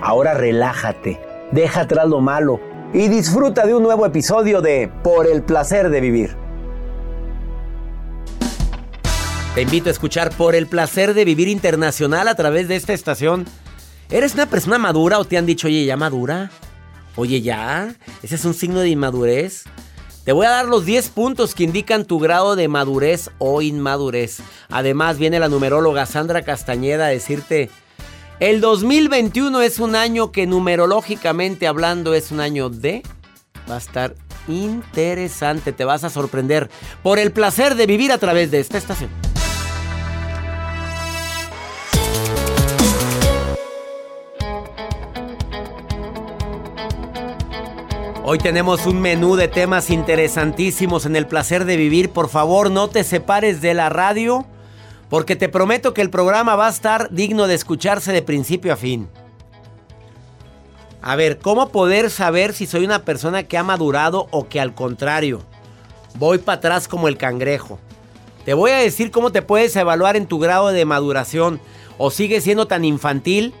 Ahora relájate, deja atrás lo malo y disfruta de un nuevo episodio de Por el placer de vivir. Te invito a escuchar Por el placer de vivir internacional a través de esta estación. ¿Eres una persona madura o te han dicho, oye, ya madura? Oye, ya, ese es un signo de inmadurez. Te voy a dar los 10 puntos que indican tu grado de madurez o inmadurez. Además, viene la numeróloga Sandra Castañeda a decirte, el 2021 es un año que numerológicamente hablando es un año de... Va a estar interesante, te vas a sorprender por el placer de vivir a través de esta estación. Hoy tenemos un menú de temas interesantísimos en el placer de vivir. Por favor, no te separes de la radio, porque te prometo que el programa va a estar digno de escucharse de principio a fin. A ver, ¿cómo poder saber si soy una persona que ha madurado o que al contrario voy para atrás como el cangrejo? Te voy a decir cómo te puedes evaluar en tu grado de maduración. O sigues siendo tan infantil,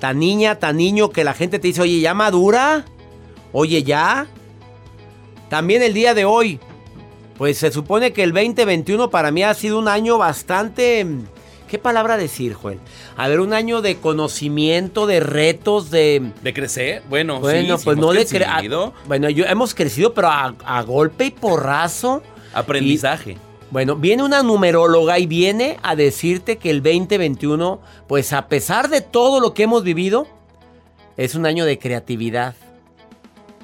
tan niña, tan niño que la gente te dice, oye, ¿ya madura? Oye, ¿ya? También el día de hoy, pues se supone que el 2021 para mí ha sido un año bastante... ¿Qué palabra decir, Joel? A ver, un año de conocimiento, de retos, de... ¿De crecer? Bueno, Bueno, sí, pues hemos no de cre- Bueno, yo, hemos crecido, pero a, a golpe y porrazo. Aprendizaje. Bueno, viene una numeróloga y viene a decirte que el 2021, pues a pesar de todo lo que hemos vivido, es un año de creatividad.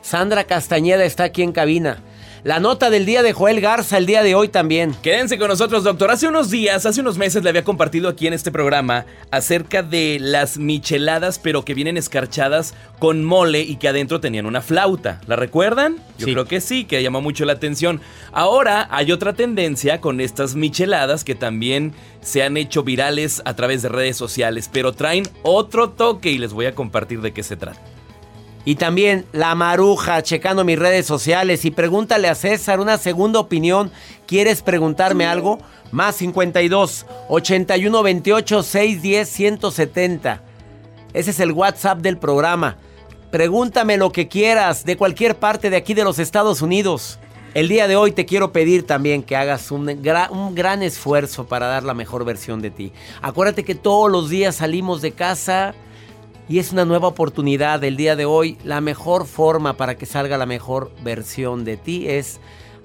Sandra Castañeda está aquí en cabina. La nota del día de Joel Garza el día de hoy también. Quédense con nosotros, doctor. Hace unos días, hace unos meses le había compartido aquí en este programa acerca de las micheladas, pero que vienen escarchadas con mole y que adentro tenían una flauta. ¿La recuerdan? Yo Sí. creo que sí, que llamó mucho la atención. Ahora hay otra tendencia con estas micheladas que también se han hecho virales a través de redes sociales, pero traen otro toque y les voy a compartir de qué se trata. Y también la maruja, checando mis redes sociales. Y pregúntale a César una segunda opinión. ¿Quieres preguntarme algo? Más 52 81 28 610 170. Ese es el WhatsApp del programa. Pregúntame lo que quieras de cualquier parte de aquí de los Estados Unidos. El día de hoy te quiero pedir también que hagas un, gra- un gran esfuerzo para dar la mejor versión de ti. Acuérdate que todos los días salimos de casa y es una nueva oportunidad el día de hoy. La mejor forma para que salga la mejor versión de ti es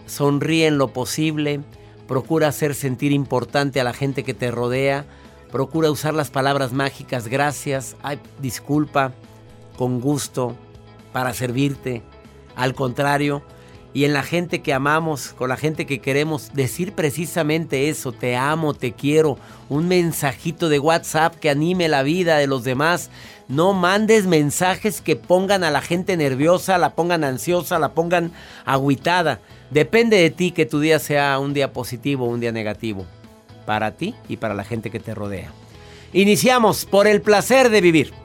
sonríe en lo posible, procura hacer sentir importante a la gente que te rodea, procura usar las palabras mágicas gracias, ay, disculpa, con gusto, para servirte. Al contrario, y en la gente que amamos, con la gente que queremos, decir precisamente eso, te amo, te quiero, un mensajito de WhatsApp que anime la vida de los demás. No mandes mensajes que pongan a la gente nerviosa, la pongan ansiosa, la pongan agüitada. Depende de ti que tu día sea un día positivo o un día negativo. Para ti y para la gente que te rodea. Iniciamos por el placer de vivir.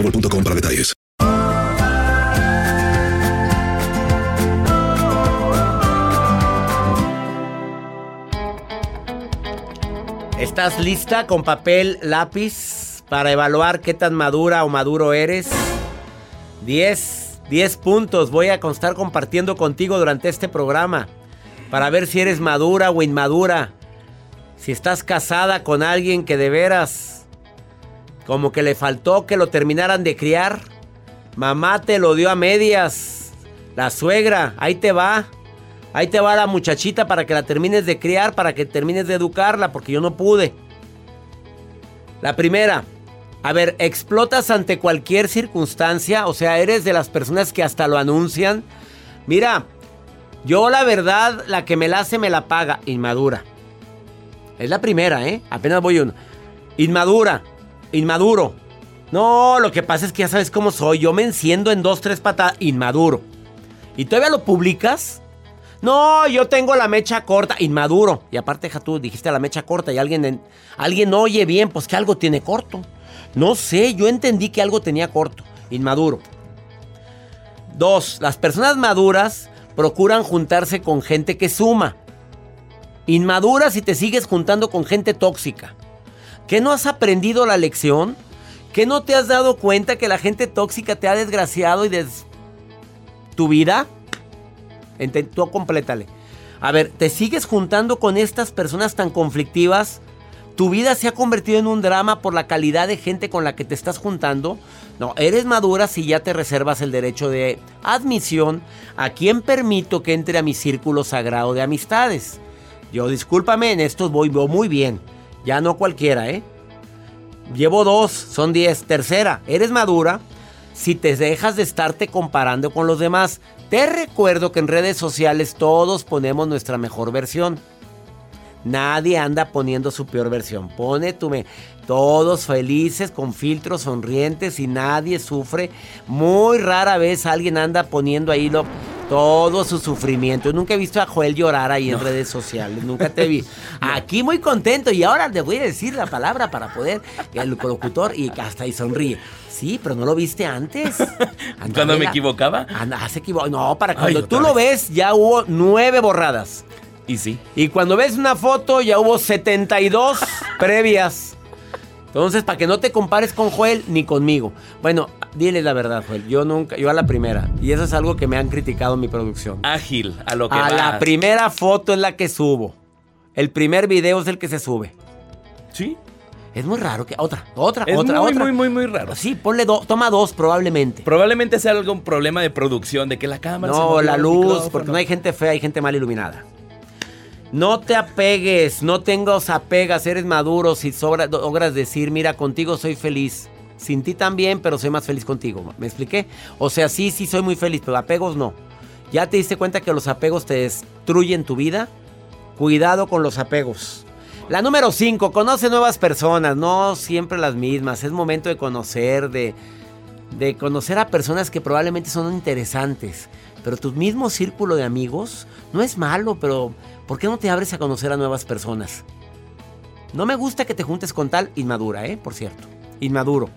detalles. ¿Estás lista con papel, lápiz para evaluar qué tan madura o maduro eres? 10, 10 puntos voy a constar compartiendo contigo durante este programa para ver si eres madura o inmadura. Si estás casada con alguien que de veras como que le faltó que lo terminaran de criar. Mamá te lo dio a medias. La suegra, ahí te va. Ahí te va la muchachita para que la termines de criar, para que termines de educarla, porque yo no pude. La primera, a ver, explotas ante cualquier circunstancia, o sea, eres de las personas que hasta lo anuncian. Mira, yo la verdad, la que me la hace me la paga. Inmadura. Es la primera, ¿eh? Apenas voy uno. Inmadura. Inmaduro. No, lo que pasa es que ya sabes cómo soy. Yo me enciendo en dos, tres patadas. Inmaduro. ¿Y todavía lo publicas? No, yo tengo la mecha corta. Inmaduro. Y aparte, deja tú, dijiste la mecha corta y alguien, en- alguien oye bien, pues que algo tiene corto. No sé, yo entendí que algo tenía corto. Inmaduro. Dos, las personas maduras procuran juntarse con gente que suma. Inmaduras si te sigues juntando con gente tóxica. ¿Qué no has aprendido la lección? ¿Qué no te has dado cuenta que la gente tóxica te ha desgraciado y des... tu vida? Enten- Tú complétale. A ver, ¿te sigues juntando con estas personas tan conflictivas? ¿Tu vida se ha convertido en un drama por la calidad de gente con la que te estás juntando? No, eres madura si ya te reservas el derecho de admisión a quien permito que entre a mi círculo sagrado de amistades. Yo discúlpame, en esto voy voy muy bien. Ya no cualquiera, ¿eh? Llevo dos, son diez. Tercera, eres madura si te dejas de estarte comparando con los demás. Te recuerdo que en redes sociales todos ponemos nuestra mejor versión. Nadie anda poniendo su peor versión. Pone tu me. Todos felices, con filtros sonrientes y nadie sufre. Muy rara vez alguien anda poniendo ahí lo, todo su sufrimiento. Yo nunca he visto a Joel llorar ahí en redes sociales. Nunca te vi. Aquí muy contento y ahora le voy a decir la palabra para poder. El locutor y hasta ahí sonríe. Sí, pero no lo viste antes. Cuando me equivocaba. Anda, se equivocó. No, para cuando tú lo vez. ves, ya hubo nueve borradas. Y sí. Y cuando ves una foto, ya hubo 72 previas. Entonces, para que no te compares con Joel ni conmigo. Bueno, dile la verdad, Joel. Yo nunca, yo a la primera. Y eso es algo que me han criticado en mi producción. Ágil, a lo que A la primera foto es la que subo. El primer video es el que se sube. Sí. Es muy raro que. Otra, otra, Es otra, muy, otra. muy, muy, muy raro. Sí, ponle dos, toma dos probablemente. Probablemente sea algún problema de producción, de que la cámara No, la luz, porque no hay gente fea, hay gente mal iluminada. No te apegues, no tengas apegas, eres maduro si sobra, logras decir, mira, contigo soy feliz. Sin ti también, pero soy más feliz contigo. ¿Me expliqué? O sea, sí, sí soy muy feliz, pero apegos no. ¿Ya te diste cuenta que los apegos te destruyen tu vida? Cuidado con los apegos. La número 5, conoce nuevas personas, no siempre las mismas. Es momento de conocer, de, de conocer a personas que probablemente son interesantes. Pero tu mismo círculo de amigos no es malo, pero ¿por qué no te abres a conocer a nuevas personas? No me gusta que te juntes con tal inmadura, ¿eh? Por cierto, inmaduro.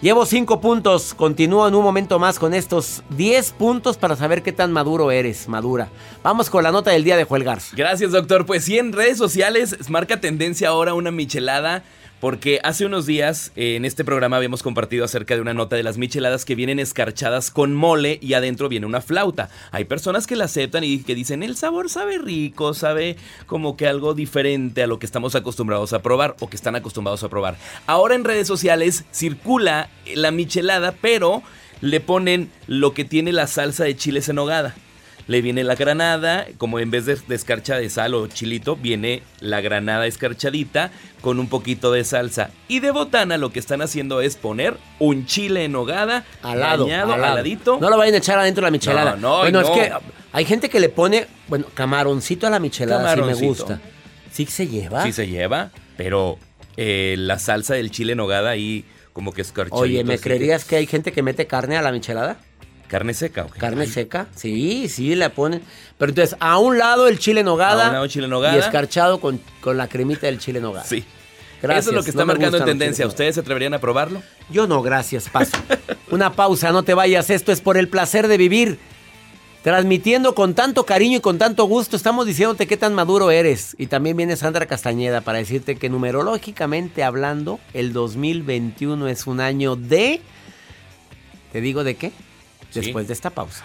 Llevo 5 puntos, continúo en un momento más con estos 10 puntos para saber qué tan maduro eres, madura. Vamos con la nota del día de Joel Garza. Gracias, doctor. Pues sí, en redes sociales marca tendencia ahora una michelada. Porque hace unos días eh, en este programa habíamos compartido acerca de una nota de las micheladas que vienen escarchadas con mole y adentro viene una flauta. Hay personas que la aceptan y que dicen el sabor sabe rico, sabe como que algo diferente a lo que estamos acostumbrados a probar o que están acostumbrados a probar. Ahora en redes sociales circula la michelada, pero le ponen lo que tiene la salsa de chiles en nogada. Le viene la granada, como en vez de, de escarcha de sal o chilito, viene la granada escarchadita con un poquito de salsa. Y de botana lo que están haciendo es poner un chile en nogada, Al lado, al lado. aladito. No lo vayan a echar adentro de la michelada. No, no, bueno, no. es que hay gente que le pone, bueno, camaroncito a la michelada, sí me gusta. Sí se lleva. Sí se lleva, pero eh, la salsa del chile en nogada ahí como que escarchadito. Oye, ¿me que- creerías que hay gente que mete carne a la michelada? ¿Carne seca o qué? ¿Carne seca? Sí, sí, le ponen. Pero entonces, a un lado el chile nogada. A un lado chile nogada. Y escarchado con, con la cremita del chile nogada. Sí. Gracias, Eso es lo que está no marcando en tendencia. ¿Ustedes se atreverían a probarlo? Yo no, gracias, paso. Una pausa, no te vayas. Esto es por el placer de vivir. Transmitiendo con tanto cariño y con tanto gusto, estamos diciéndote qué tan maduro eres. Y también viene Sandra Castañeda para decirte que numerológicamente hablando, el 2021 es un año de... ¿Te digo de qué? Después de esta pausa.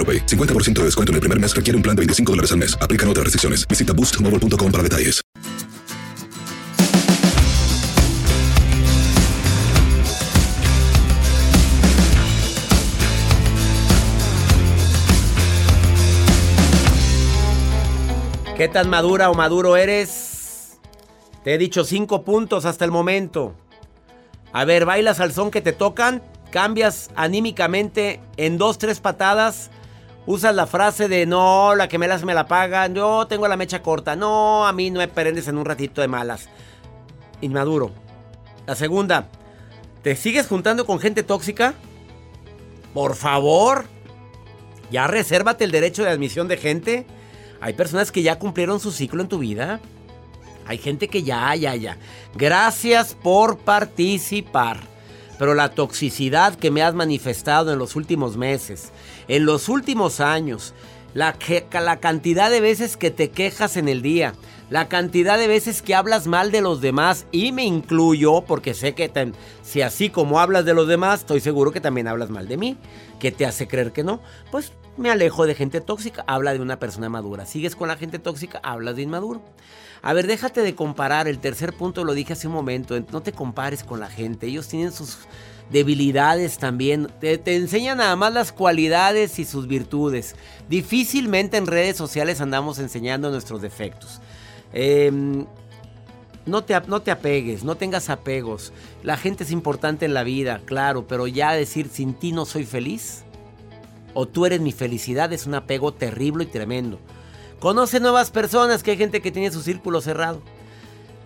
AroPay. 50% de descuento en el primer mes requiere un plan de 25 dólares al mes. Aplican otras restricciones. Visita boostmobile.com para detalles. ¿Qué tan madura o maduro eres? Te he dicho cinco puntos hasta el momento. A ver, bailas al son que te tocan, cambias anímicamente en dos, tres patadas. Usas la frase de no, la que me las me la pagan, yo tengo la mecha corta, no, a mí no me prendes en un ratito de malas. Inmaduro. La segunda, ¿te sigues juntando con gente tóxica? Por favor, ya resérvate el derecho de admisión de gente. Hay personas que ya cumplieron su ciclo en tu vida. Hay gente que ya, ya, ya. Gracias por participar. Pero la toxicidad que me has manifestado en los últimos meses, en los últimos años, la, que- la cantidad de veces que te quejas en el día, la cantidad de veces que hablas mal de los demás, y me incluyo porque sé que si así como hablas de los demás, estoy seguro que también hablas mal de mí. ¿Qué te hace creer que no? Pues me alejo de gente tóxica, habla de una persona madura. Sigues con la gente tóxica, hablas de inmaduro. A ver, déjate de comparar. El tercer punto lo dije hace un momento. No te compares con la gente. Ellos tienen sus debilidades también. Te, enseñan nada más las cualidades y sus virtudes. Difícilmente en redes sociales andamos enseñando nuestros defectos. Em, no te, no te apegues, no tengas apegos. La gente es importante en la vida, claro, pero ya decir sin ti no soy feliz o tú eres mi felicidad es un apego terrible y tremendo. Conoce nuevas personas, que hay gente que tiene su círculo cerrado.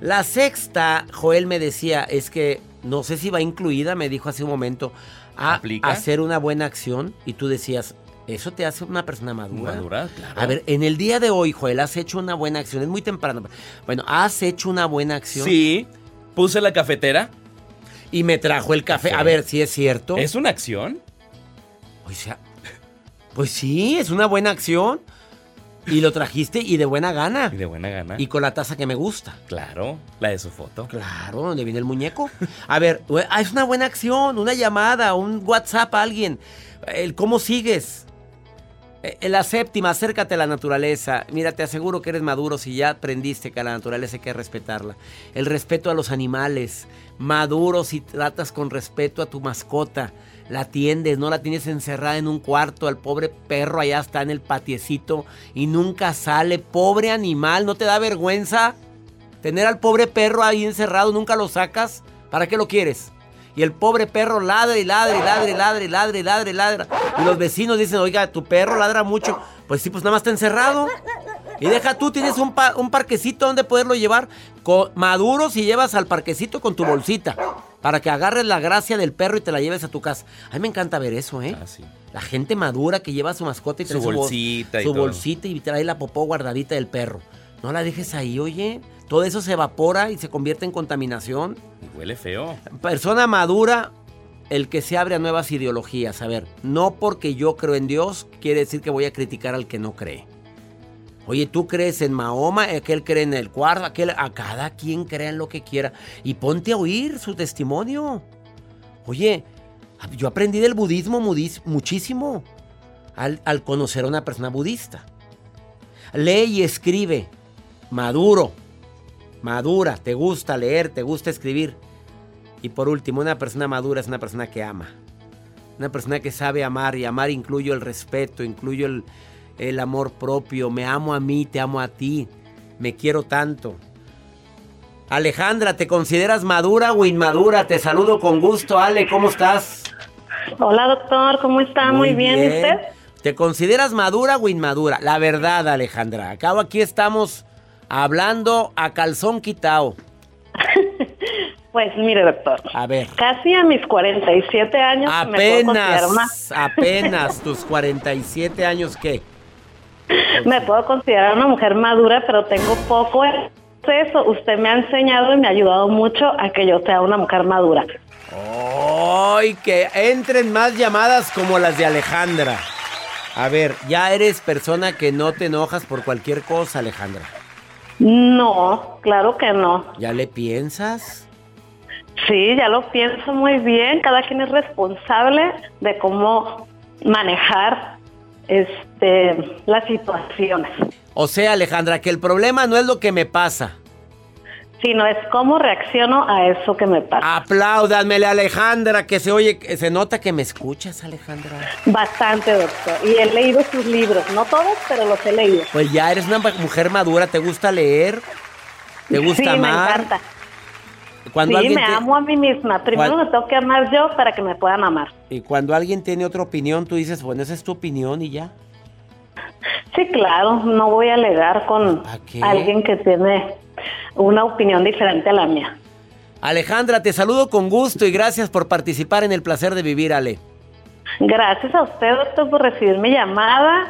La sexta, Joel me decía, es que no sé si va incluida, me dijo hace un momento, a ¿Aplica? hacer una buena acción y tú decías, ¿eso te hace una persona madura? Madura, claro. A ver, en el día de hoy, Joel, has hecho una buena acción, es muy temprano. Bueno, ¿has hecho una buena acción? Sí, puse la cafetera. Y me trajo el café. Café. A ver, si es cierto. ¿Es una acción? O sea, pues sí, es una buena acción. Y lo trajiste y de buena gana. Y de buena gana. Y con la taza que me gusta. Claro, la de su foto. Claro, donde viene el muñeco. A ver, ah, es una buena acción, una llamada, un WhatsApp a alguien. El cómo sigues. Eh, La séptima, acércate a la naturaleza. Mira, te aseguro que eres maduro si ya aprendiste que a la naturaleza hay que respetarla. El respeto a los animales. Maduro si tratas con respeto a tu mascota. La atiendes, no la tienes encerrada en un cuarto. Al pobre perro allá está en el patiecito y nunca sale. Pobre animal, ¿no te da vergüenza? Tener al pobre perro ahí encerrado, nunca lo sacas. ¿Para qué lo quieres? Y el pobre perro ladra y ladra y ladra y ladra y ladra y ladra y ladra. Y los vecinos dicen, oiga, tu perro ladra mucho. Pues sí, pues nada más está encerrado. Y deja tú, tienes un, pa- un parquecito donde poderlo llevar maduro si llevas al parquecito con tu bolsita. Para que agarres la gracia del perro y te la lleves a tu casa. A mí me encanta ver eso, ¿eh? La gente madura que lleva a su mascota y Su trae bol- bolsita y su todo. bolsita y trae la popó guardadita del perro. No la dejes ahí, oye. Todo eso se evapora y se convierte en contaminación. Y huele feo. Persona madura, el que se abre a nuevas ideologías. A ver, no porque yo creo en Dios, quiere decir que voy a criticar al que no cree. Oye, tú crees en Mahoma, aquel cree en el cuarto, aquel, a cada quien crea en lo que quiera. Y ponte a oír su testimonio. Oye, yo aprendí del budismo muchísimo al, al conocer a una persona budista. Lee y escribe. Maduro. Madura. Te gusta leer, te gusta escribir. Y por último, una persona madura es una persona que ama. Una persona que sabe amar y amar incluye el respeto, incluye el, el amor propio. Me amo a mí, te amo a ti. Me quiero tanto. Alejandra, ¿te consideras madura o inmadura? Te saludo con gusto, Ale, ¿cómo estás? Hola doctor, ¿cómo está? Muy, bien. ¿y usted? ¿Te consideras madura o inmadura? La verdad, Alejandra. Acabo aquí estamos hablando a calzón quitado. Pues mire doctor, A ver. casi a mis 47 años me puedo Apenas, apenas tus 47 años, ¿qué? Me puedo considerar una mujer madura, pero tengo poco acceso. Usted me ha enseñado y me ha ayudado mucho a que yo sea una mujer madura. ¡Ay, que entren más llamadas como las de Alejandra! A ver, ya eres persona que no te enojas por cualquier cosa, Alejandra. No, claro que no. ¿Ya le piensas? Sí, ya lo pienso muy bien. Cada quien es responsable de cómo manejar este las situaciones. O sea, Alejandra, que el problema no es lo que me pasa. Sino es cómo reacciono a eso que me pasa. Apláudanmele, Alejandra, que se oye, que se nota que me escuchas, Alejandra. Bastante, doctor. Y he leído sus libros. No todos, pero los he leído. Pues ya eres una mujer madura, ¿te gusta leer? ¿Te gusta sí, me encanta. Cuando sí, me te- amo a mí misma. Primero me tengo que amar yo para que me puedan amar. Y cuando alguien tiene otra opinión, tú dices, bueno, esa es tu opinión y ya. Sí, claro, no voy a alegar con alguien que tiene una opinión diferente a la mía. Alejandra, te saludo con gusto y gracias por participar en el placer de vivir, Ale. Gracias a usted, doctor, por recibir mi llamada.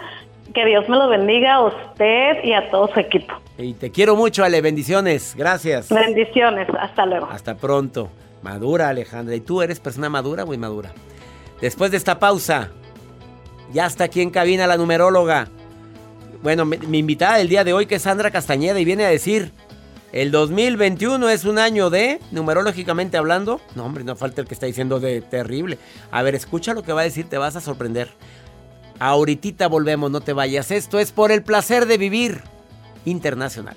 Que Dios me lo bendiga a usted y a todo su equipo. Y te quiero mucho, Ale. Bendiciones. Gracias. Bendiciones. Hasta luego. Hasta pronto. Madura, Alejandra. ¿Y tú eres persona madura o inmadura? Después de esta pausa, ya está aquí en cabina la numeróloga. Bueno, mi, mi invitada del día de hoy que es Sandra Castañeda y viene a decir, el 2021 es un año de, numerológicamente hablando, no hombre, no falta el que está diciendo de terrible. A ver, escucha lo que va a decir, te vas a sorprender. Ahorita volvemos, no te vayas. Esto es por el placer de vivir internacional.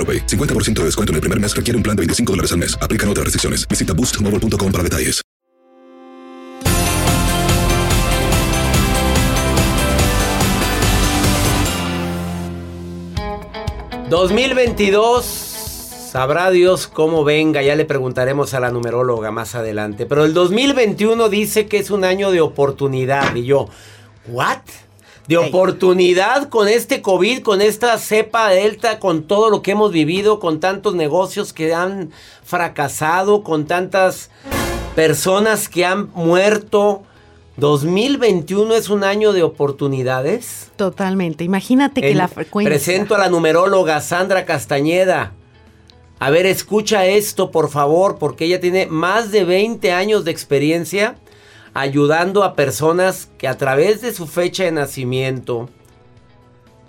AroPay. 50% de descuento en el primer mes requiere un plan de 25 dólares al mes. Aplican otras restricciones. Visita boostmobile.com para detalles. ...2022... Sabrá Dios cómo venga, ya le preguntaremos a la numeróloga más adelante. Pero el 2021 dice que es un año de oportunidad. Y yo, ¿what? De oportunidad con este COVID, con esta cepa delta, con todo lo que hemos vivido, con tantos negocios que han fracasado, con tantas personas que han muerto. 2021 es un año de oportunidades. Totalmente. Imagínate que En- la frecuencia. Presento a la numeróloga Sandra Castañeda. A ver, escucha esto, por favor, porque ella tiene más de 20 años de experiencia ayudando a personas que a través de su fecha de nacimiento,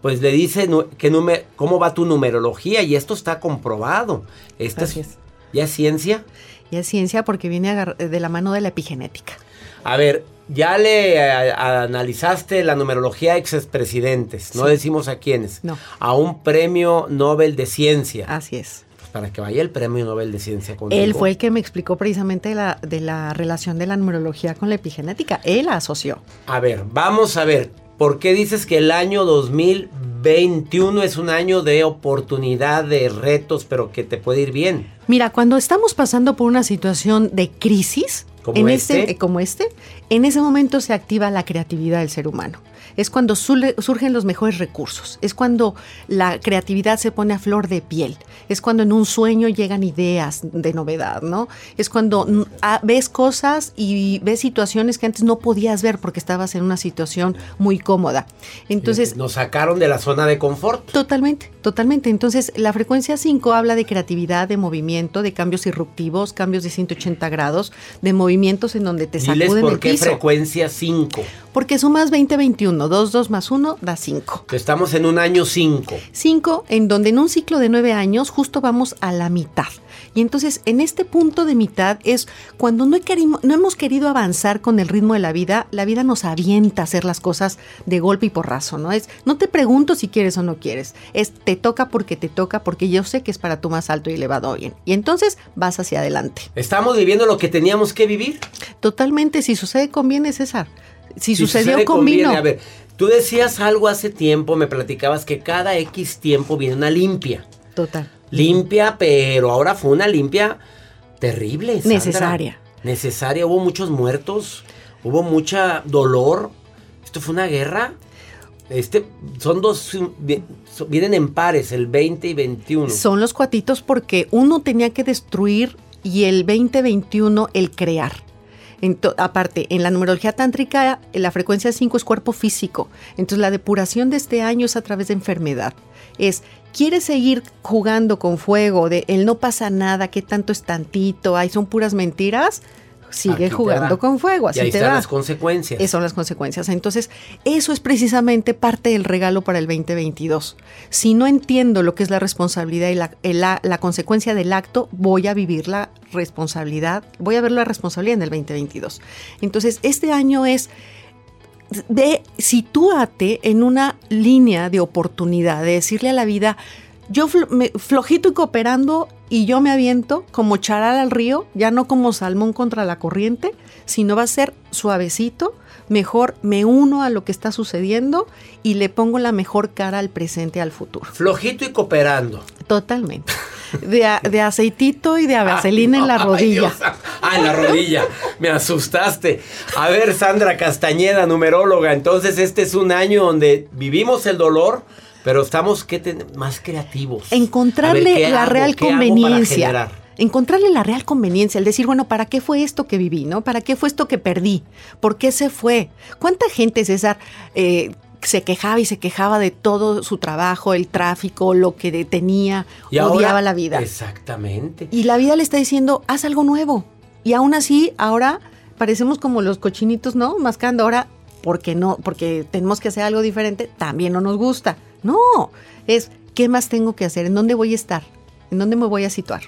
pues le dice que cómo va tu numerología y esto está comprobado. Esto Así es, es. ¿Ya es ciencia? Y es ciencia porque viene de la mano de la epigenética. A ver, ya le eh, analizaste la numerología a expresidentes, no decimos a quiénes, No. a un premio Nobel de Ciencia. Así es. Para que vaya el premio Nobel de Ciencia contigo. Él fue el que me explicó precisamente de la, de la relación de la numerología con la epigenética. Él la asoció. A ver, vamos a ver, ¿por qué dices que el año 2021 es un año de oportunidad, de retos, pero que te puede ir bien? Mira, cuando estamos pasando por una situación de crisis, ¿Como en este? eh, como este, en ese momento se activa la creatividad del ser humano. Es cuando surgen los mejores recursos, es cuando la creatividad se pone a flor de piel, es cuando en un sueño llegan ideas de novedad, ¿no? Es cuando ves cosas y ves situaciones que antes no podías ver porque estabas en una situación muy cómoda. Entonces, Nos sacaron de la zona de confort. Totalmente, totalmente. Entonces, la frecuencia 5 habla de creatividad, de movimiento, de cambios disruptivos, cambios de 180 grados, de movimientos en donde te Diles sacuden por el qué piso. frecuencia 5. Porque sumas 20-21, 2, 2 más 1 da 5. Estamos en un año 5. 5, en donde en un ciclo de 9 años justo vamos a la mitad. Y entonces en este punto de mitad es cuando no, he queri- no hemos querido avanzar con el ritmo de la vida, la vida nos avienta a hacer las cosas de golpe y porrazo, ¿no? Es, no te pregunto si quieres o no quieres, es te toca porque te toca, porque yo sé que es para tu más alto y elevado bien. Y entonces vas hacia adelante. Estamos viviendo lo que teníamos que vivir. Totalmente, si sucede conviene, César. Si, sucedió sucede, convino. conviene. A ver, tú decías algo hace tiempo, me platicabas que cada X tiempo viene una limpia. Total. Limpia, pero ahora fue una limpia terrible. Sandra. Necesaria. Necesaria. Hubo muchos muertos, hubo mucha dolor. Esto fue una guerra. Este, son dos, so- vienen en pares, el 20 y 21. Son los cuatitos porque uno tenía que destruir y el 2021 el crear. Ento- aparte, en la numerología tántrica, la frecuencia 5 es cuerpo físico. Entonces, la depuración de este año es a través de enfermedad. Es, ¿quieres seguir jugando con fuego? De el no pasa nada, que tanto es tantito, ay, son puras mentiras. Sigue Aquí jugando con fuego, y así ahí te están las consecuencias. Esas son las consecuencias. Entonces, eso es precisamente parte del regalo para el 2022. Si no entiendo lo que es la responsabilidad y la, el a- la consecuencia del acto, voy a vivir la responsabilidad, voy a ver la responsabilidad en el 2022. Entonces, este año es de sitúate en una línea de oportunidad, de decirle a la vida, yo fl- me- flojito y cooperando y yo me aviento como charal al río, ya no como salmón contra la corriente, sino va a ser suavecito, mejor me uno a lo que está sucediendo y le pongo la mejor cara al presente, al futuro. Flojito y cooperando. Totalmente. De, a- de aceitito y de vaselina en la rodilla. Ah, en la rodilla. Me asustaste. A ver, Sandra Castañeda, numeróloga. Entonces, este es un año donde vivimos el dolor, pero estamos ¿qué más creativos. Ver, encontrarle ¿qué la hago? real ¿Qué hago para conveniencia. Encontrarle la real conveniencia, el decir, bueno, ¿para qué fue esto que viví? ¿No? ¿Para qué fue esto que perdí? ¿Por qué se fue? ¿Cuánta gente, César, eh, se quejaba y se quejaba de todo su trabajo, el tráfico, lo que de- tenía, Y ahora- odiaba la vida? Exactamente. Y la vida le está diciendo, haz algo nuevo. Y aún así, ahora parecemos como los cochinitos, ¿no? Mascando ahora, porque no, porque tenemos que hacer algo diferente, también no nos gusta. No, es, ¿qué más tengo que hacer? ¿En dónde voy a estar? ¿En dónde me voy a situar?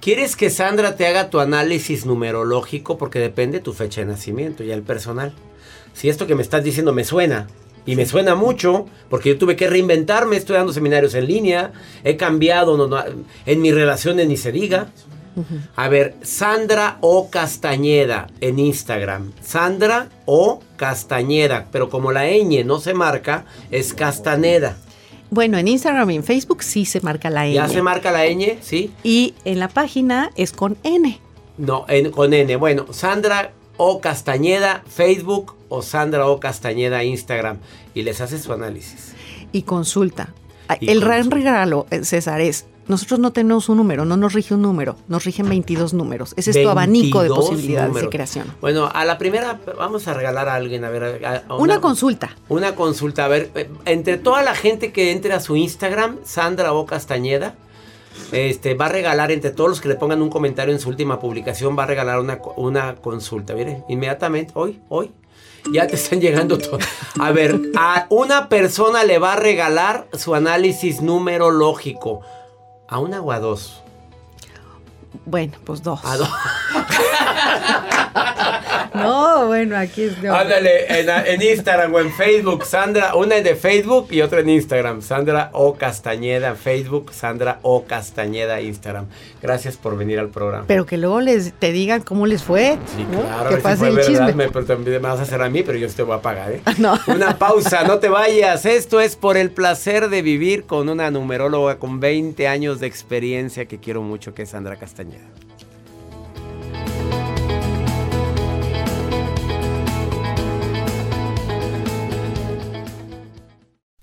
¿Quieres que Sandra te haga tu análisis numerológico? Porque depende de tu fecha de nacimiento y el personal. Si esto que me estás diciendo me suena, y me suena mucho, porque yo tuve que reinventarme, estoy dando seminarios en línea, he cambiado, no- no- en mis relaciones ni se diga. A ver, Sandra O Castañeda en Instagram. Sandra O Castañeda, pero como la ñ no se marca, es Castaneda. Bueno, en Instagram y en Facebook sí se marca la N. ¿Ya se marca la ñ? Sí. Y en la página es con N. No, en- con N. Bueno, Sandra O Castañeda, Facebook o Sandra O Castañeda, Instagram. Y les hace su análisis. y consulta. Y el gran regalo, eh, César, es, nosotros no tenemos un número, no nos rige un número, nos rigen 22 números. Ese es tu abanico de 22 posibilidades de creación. Bueno, a la primera vamos a regalar a alguien, a ver. a- a Una consulta. Una consulta. A ver, eh, entre toda la gente que entre a su Instagram, Sandra O Castañeda, este, va a regalar, entre todos los que le pongan un comentario en su última publicación, va a regalar una, una consulta. Mire, inmediatamente, hoy, hoy. Ya te están llegando todos. A ver, a una persona le va a regalar su análisis numerológico. ¿A una o a dos? Bueno, pues dos. A dos. No, bueno, aquí es de Ándale, en, en Instagram o en Facebook, Sandra, una de Facebook y otra en Instagram, Sandra O Castañeda Facebook, Sandra O Castañeda Instagram. Gracias por venir al programa. Pero que luego les te digan cómo les fue. Sí, ¿no? claro, que pase fue el verdad, chisme. me, pero también me vas a hacer a mí, pero yo te voy a pagar, ¿eh? No. Una pausa, no te vayas. Esto es por el placer de vivir con una numeróloga con 20 años de experiencia que quiero mucho, que es Sandra Castañeda.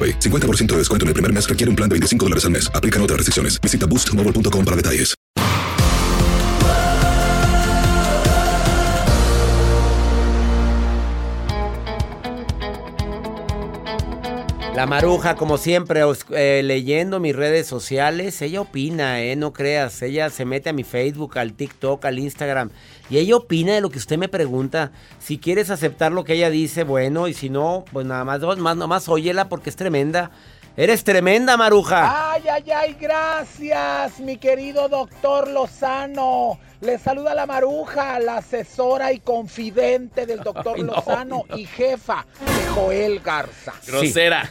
AroPay. 50% de descuento en el primer mes requiere un plan de 25 dólares al mes. Aplican otras restricciones. Visita boostmobile.com para detalles. La maruja, como siempre, eh, leyendo mis redes sociales, ella opina, eh, no creas, ella se mete a mi Facebook, al TikTok, al Instagram, y ella opina de lo que usted me pregunta. Si quieres aceptar lo que ella dice, bueno, y si no, pues nada más, dos, más, nomás óyela porque es tremenda. Eres tremenda, maruja. Ay, ay, ay, gracias, mi querido doctor Lozano. Le saluda la maruja, la asesora y confidente del doctor Ay, no, Lozano no. y jefa de Joel Garza. Grosera. Así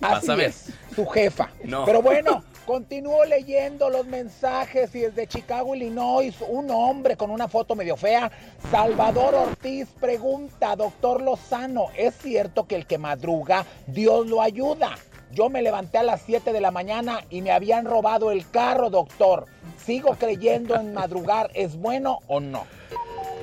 Vas a ver. es, su jefa. No. Pero bueno, continúo leyendo los mensajes y desde Chicago, Illinois, un hombre con una foto medio fea, Salvador Ortiz, pregunta, doctor Lozano, ¿es cierto que el que madruga, Dios lo ayuda? Yo me levanté a las 7 de la mañana y me habían robado el carro, doctor. ¿Sigo creyendo en madrugar? ¿Es bueno o no?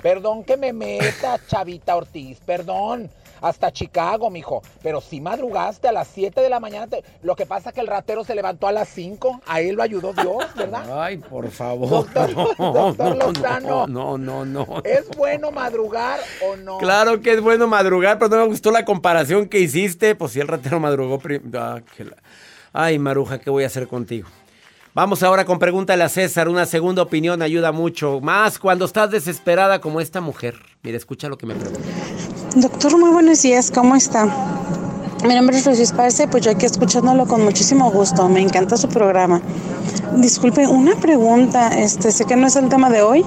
Perdón que me meta, Chavita Ortiz, perdón. Hasta Chicago, mijo. Pero si madrugaste a las 7 de la mañana. te- Lo que pasa es que el ratero se levantó a las 5. A él lo ayudó Dios, ¿verdad? Ay, por favor. Doctor- no, doctor no, Lozano. no, no, no, no. ¿Es bueno madrugar o no? Claro que es bueno madrugar, pero no me gustó la comparación que hiciste. Pues si el ratero madrugó. prim- Ah, la- Ay, Maruja, ¿qué voy a hacer contigo? Vamos ahora con pregúntale a César. Una segunda opinión ayuda mucho. Más cuando estás desesperada como esta mujer. Mira, escucha lo que me pregunta. Doctor, muy buenos días, ¿cómo está? Mi nombre es Luis Parce, pues yo aquí escuchándolo con muchísimo gusto, me encanta su programa. Disculpe, una pregunta, este, sé que no es el tema de hoy,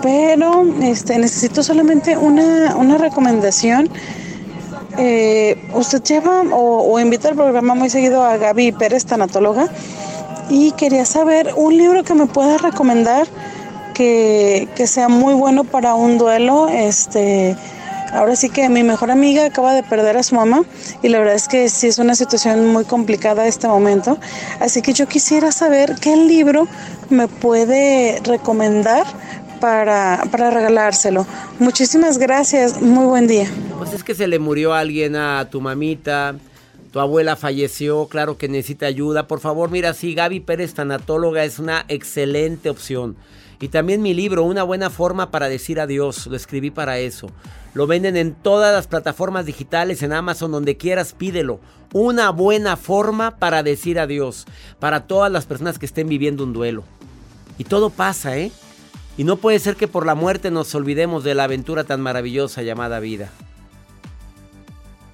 pero este, necesito solamente una, una recomendación. Eh, usted lleva o, o invita al programa muy seguido a Gaby Pérez, tanatóloga, y quería saber un libro que me pueda recomendar que, que sea muy bueno para un duelo. Este, ahora sí que mi mejor amiga acaba de perder a su mamá y la verdad es que sí es una situación muy complicada este momento. Así que yo quisiera saber qué libro me puede recomendar para, para regalárselo. Muchísimas gracias, muy buen día. Pues es que se le murió alguien a tu mamita, tu abuela falleció, claro que necesita ayuda. Por favor, mira, sí, Gaby Pérez, tanatóloga, es una excelente opción. Y también mi libro, Una buena forma para decir adiós, lo escribí para eso. Lo venden en todas las plataformas digitales, en Amazon, donde quieras, pídelo. Una buena forma para decir adiós, para todas las personas que estén viviendo un duelo. Y todo pasa, ¿eh? Y no puede ser que por la muerte nos olvidemos de la aventura tan maravillosa llamada vida.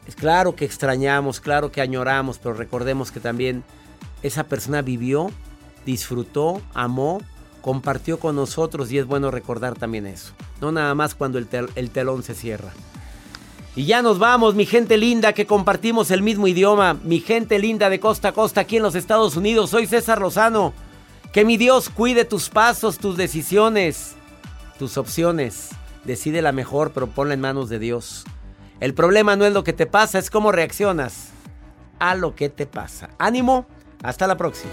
Es claro que extrañamos, claro que añoramos, pero recordemos que también esa persona vivió disfrutó, amó, compartió con nosotros y es bueno recordar también eso. No nada más cuando el, el telón se cierra. Y ya nos vamos, mi gente linda, que compartimos el mismo idioma. Mi gente linda de costa a costa aquí en los Estados Unidos. Soy César Lozano. Que mi Dios cuide tus pasos, tus decisiones, tus opciones. Decide la mejor, pero ponla en manos de Dios. El problema no es lo que te pasa, es cómo reaccionas a lo que te pasa. Ánimo, hasta la próxima.